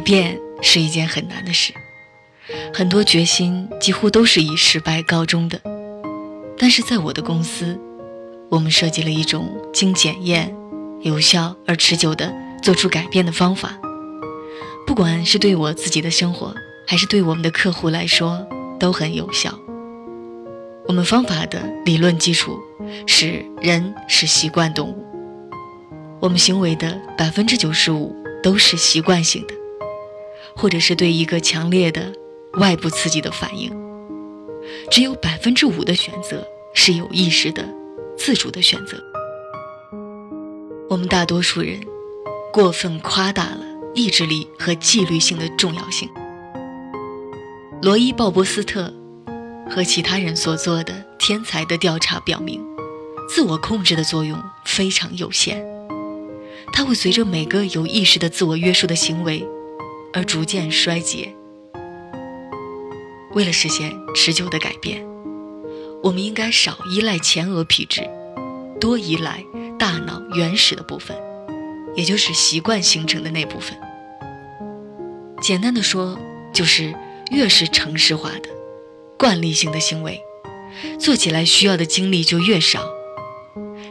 变是一件很难的事，很多决心几乎都是以失败告终的。但是在我的公司，我们设计了一种经检验、有效而持久的做出改变的方法。不管是对我自己的生活，还是对我们的客户来说，都很有效。我们方法的理论基础是人是习惯动物，我们行为的百分之九十五都是习惯性的，或者是对一个强烈的外部刺激的反应，只有百分之五的选择是有意识的、自主的选择。我们大多数人过分夸大了意志力和纪律性的重要性。罗伊·鲍勃斯特。和其他人所做的天才的调查表明，自我控制的作用非常有限，它会随着每个有意识的自我约束的行为而逐渐衰竭。为了实现持久的改变，我们应该少依赖前额皮质，多依赖大脑原始的部分，也就是习惯形成的那部分。简单的说，就是越是城市化的。惯例性的行为，做起来需要的精力就越少，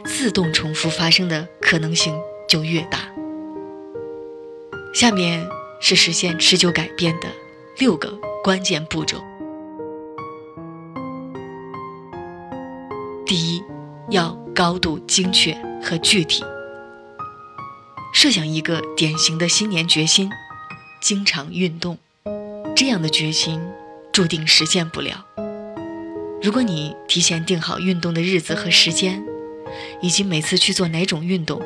自动重复发生的可能性就越大。下面是实现持久改变的六个关键步骤。第一，要高度精确和具体。设想一个典型的新年决心：经常运动。这样的决心。注定实现不了。如果你提前定好运动的日子和时间，以及每次去做哪种运动，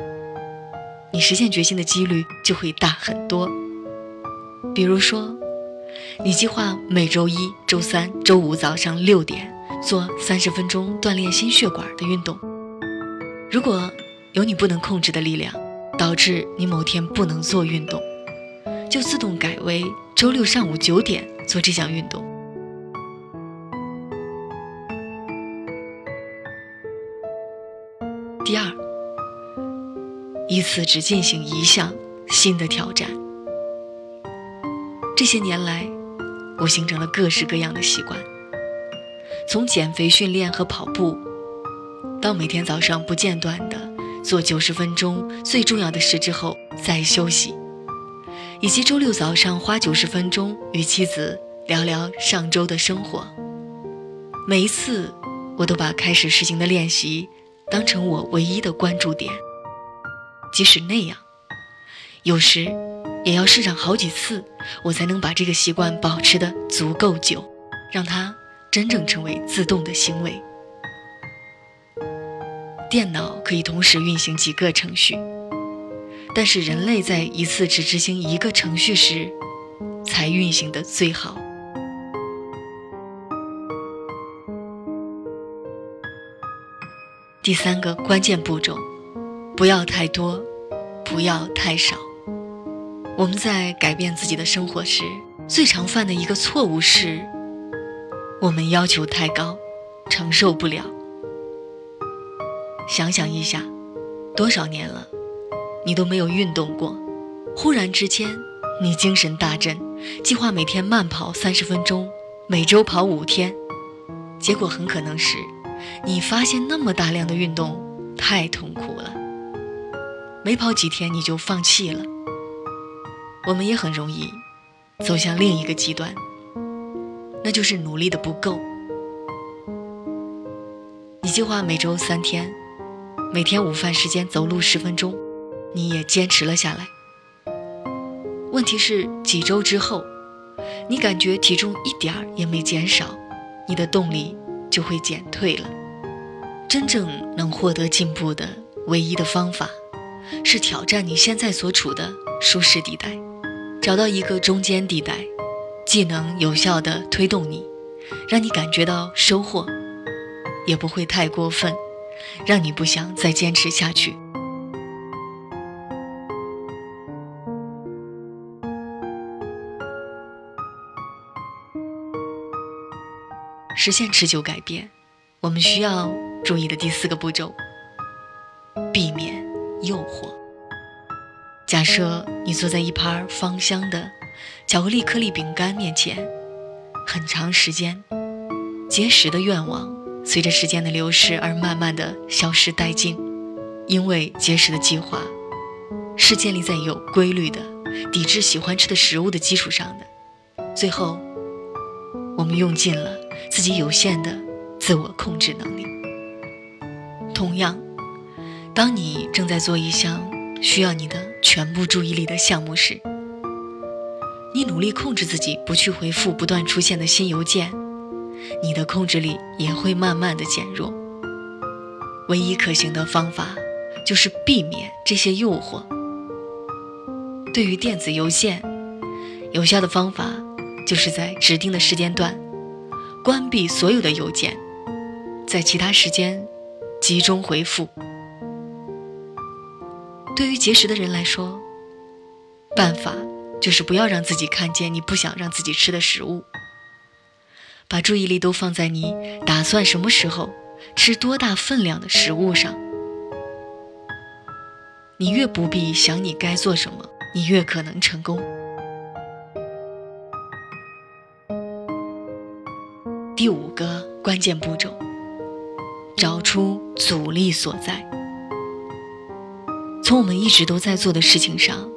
你实现决心的几率就会大很多。比如说，你计划每周一、周三、周五早上六点做三十分钟锻炼心血管的运动。如果有你不能控制的力量，导致你某天不能做运动，就自动改为周六上午九点做这项运动。第二，一次只进行一项新的挑战。这些年来，我形成了各式各样的习惯，从减肥训练和跑步，到每天早上不间断的做九十分钟最重要的事之后再休息，以及周六早上花九十分钟与妻子聊聊上周的生活。每一次，我都把开始实行的练习。当成我唯一的关注点，即使那样，有时也要试上好几次，我才能把这个习惯保持的足够久，让它真正成为自动的行为。电脑可以同时运行几个程序，但是人类在一次只执行一个程序时，才运行的最好。第三个关键步骤，不要太多，不要太少。我们在改变自己的生活时，最常犯的一个错误是，我们要求太高，承受不了。想想一下，多少年了，你都没有运动过，忽然之间，你精神大振，计划每天慢跑三十分钟，每周跑五天，结果很可能是。你发现那么大量的运动太痛苦了，没跑几天你就放弃了。我们也很容易走向另一个极端，那就是努力的不够。你计划每周三天，每天午饭时间走路十分钟，你也坚持了下来。问题是几周之后，你感觉体重一点儿也没减少，你的动力就会减退了。真正能获得进步的唯一的方法，是挑战你现在所处的舒适地带，找到一个中间地带，既能有效地推动你，让你感觉到收获，也不会太过分，让你不想再坚持下去。实现持久改变，我们需要。注意的第四个步骤：避免诱惑。假设你坐在一盘芳香的巧克力颗粒饼干面前，很长时间，节食的愿望随着时间的流逝而慢慢的消失殆尽，因为节食的计划是建立在有规律的抵制喜欢吃的食物的基础上的，最后，我们用尽了自己有限的自我控制能力。同样，当你正在做一项需要你的全部注意力的项目时，你努力控制自己不去回复不断出现的新邮件，你的控制力也会慢慢的减弱。唯一可行的方法就是避免这些诱惑。对于电子邮件，有效的方法就是在指定的时间段关闭所有的邮件，在其他时间集中回复。对于节食的人来说，办法。就是不要让自己看见你不想让自己吃的食物，把注意力都放在你打算什么时候吃多大分量的食物上。你越不必想你该做什么，你越可能成功。第五个关键步骤：找出阻力所在。从我们一直都在做的事情上。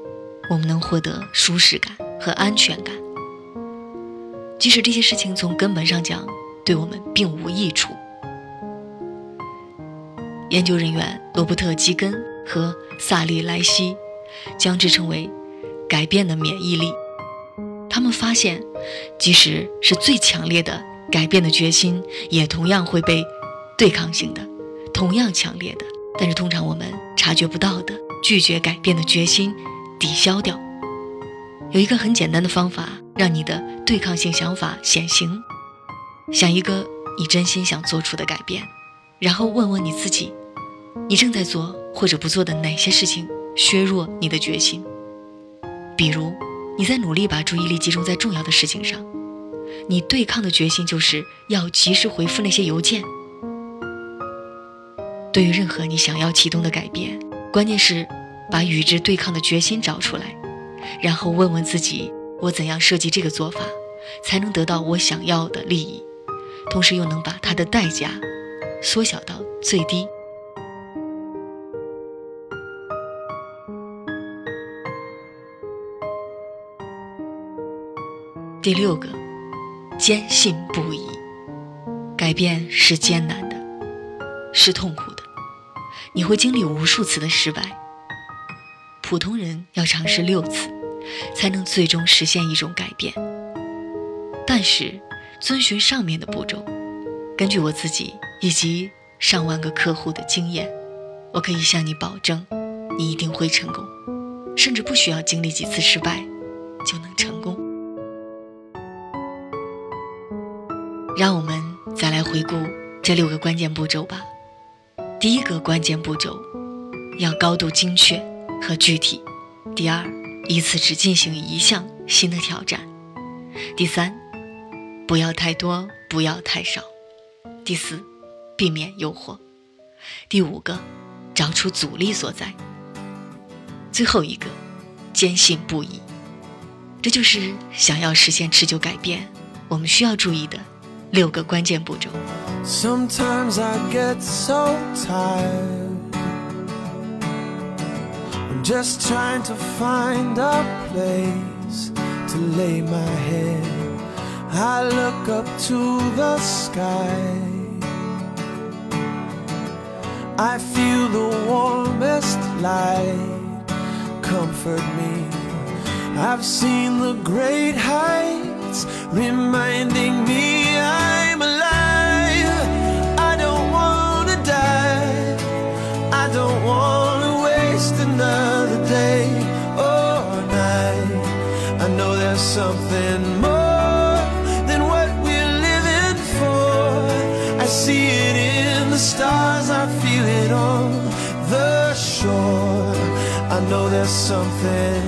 我们能获得舒适感和安全感，即使这些事情从根本上讲对我们并无益处。研究人员罗伯特·基根和萨利莱西将之称为“改变的免疫力”。他们发现，即使是最强烈的改变的决心，也同样会被对抗性的、同样强烈的，但是通常我们察觉不到的拒绝改变的决心。抵消掉，有一个很简单的方法，让你的对抗性想法显形。想一个你真心想做出的改变，然后问问你自己，你正在做或者不做的哪些事情削弱你的决心？比如你在努力把注意力集中在重要的事情上，你对抗的决心就是要及时回复那些邮件。对于任何你想要启动的改变，关键是。把与之对抗的决心找出来，然后问问自己：我怎样设计这个做法，才能得到我想要的利益，同时又能把它的代价缩小到最低？第六个，坚信不疑。改变是艰难的，是痛苦的，你会经历无数次的失败。普通人要尝试六次，才能最终实现一种改变。但是，遵循上面的步骤，根据我自己以及上万个客户的经验，我可以向你保证，你一定会成功，甚至不需要经历几次失败就能成功。让我们再来回顾这六个关键步骤吧。第一个关键步骤，要高度精确。和具体。第二，一次只进行一项新的挑战。第三，不要太多，不要太少。第四，避免诱惑。第五个，找出阻力所在。最后一个，坚信不疑。这就是想要实现持久改变，我们需要注意的六个关键步骤。Sometimes I get so tired. I'm just trying to find a place to lay my head. I look up to the sky. I feel the warmest light comfort me. I've seen the great heights reminding me I'm the stars, I feel it on the shore. I know there's something.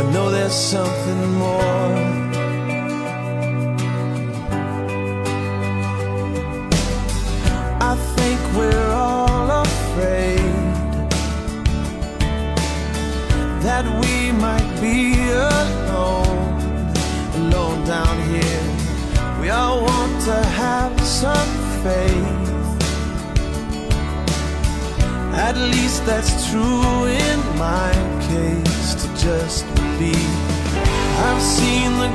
I know there's something more. faith. At least that's true in my case to just believe. I've seen the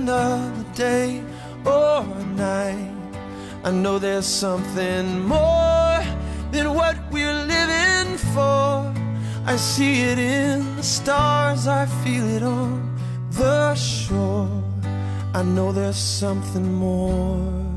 another day or a night. I know there's something more than what we're living for. I see it in the stars, I feel it on the shore. I know there's something more.